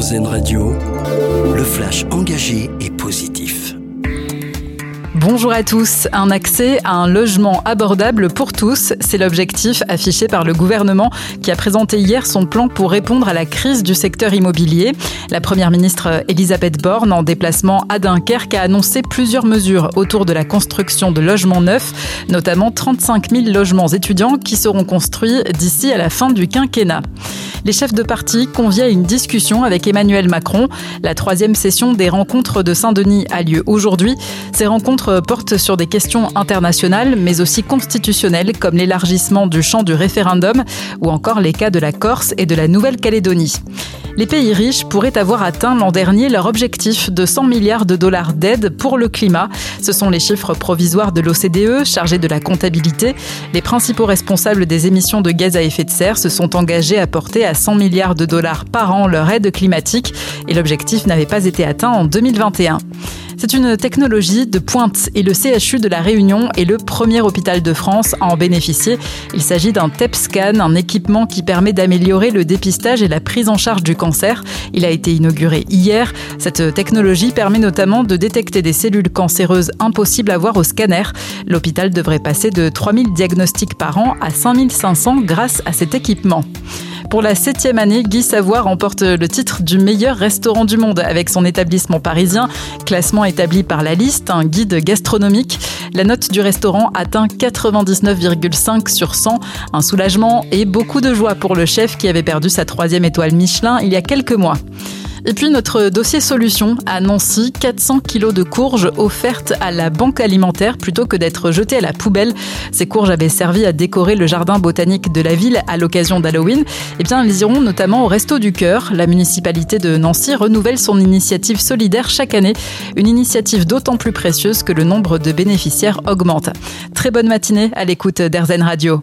Radio, le flash engagé et positif. Bonjour à tous. Un accès à un logement abordable pour tous, c'est l'objectif affiché par le gouvernement qui a présenté hier son plan pour répondre à la crise du secteur immobilier. La première ministre Elisabeth Borne, en déplacement à Dunkerque, a annoncé plusieurs mesures autour de la construction de logements neufs, notamment 35 000 logements étudiants qui seront construits d'ici à la fin du quinquennat. Les chefs de parti conviennent à une discussion avec Emmanuel Macron. La troisième session des rencontres de Saint-Denis a lieu aujourd'hui. Ces rencontres portent sur des questions internationales, mais aussi constitutionnelles, comme l'élargissement du champ du référendum ou encore les cas de la Corse et de la Nouvelle-Calédonie. Les pays riches pourraient avoir atteint l'an dernier leur objectif de 100 milliards de dollars d'aide pour le climat. Ce sont les chiffres provisoires de l'OCDE chargés de la comptabilité. Les principaux responsables des émissions de gaz à effet de serre se sont engagés à porter à 100 milliards de dollars par an leur aide climatique et l'objectif n'avait pas été atteint en 2021. C'est une technologie de pointe et le CHU de la Réunion est le premier hôpital de France à en bénéficier. Il s'agit d'un TEP scan, un équipement qui permet d'améliorer le dépistage et la prise en charge du cancer. Il a été inauguré hier. Cette technologie permet notamment de détecter des cellules cancéreuses impossibles à voir au scanner. L'hôpital devrait passer de 3000 diagnostics par an à 5500 grâce à cet équipement. Pour la septième année, Guy Savoie remporte le titre du meilleur restaurant du monde avec son établissement parisien. Classement établi par la liste, un guide gastronomique. La note du restaurant atteint 99,5 sur 100. Un soulagement et beaucoup de joie pour le chef qui avait perdu sa troisième étoile Michelin il y a quelques mois. Et puis notre dossier solution à Nancy, 400 kilos de courges offertes à la banque alimentaire plutôt que d'être jetées à la poubelle. Ces courges avaient servi à décorer le jardin botanique de la ville à l'occasion d'Halloween. Eh bien, elles iront notamment au Resto du Cœur. La municipalité de Nancy renouvelle son initiative solidaire chaque année. Une initiative d'autant plus précieuse que le nombre de bénéficiaires augmente. Très bonne matinée à l'écoute d'Airzen Radio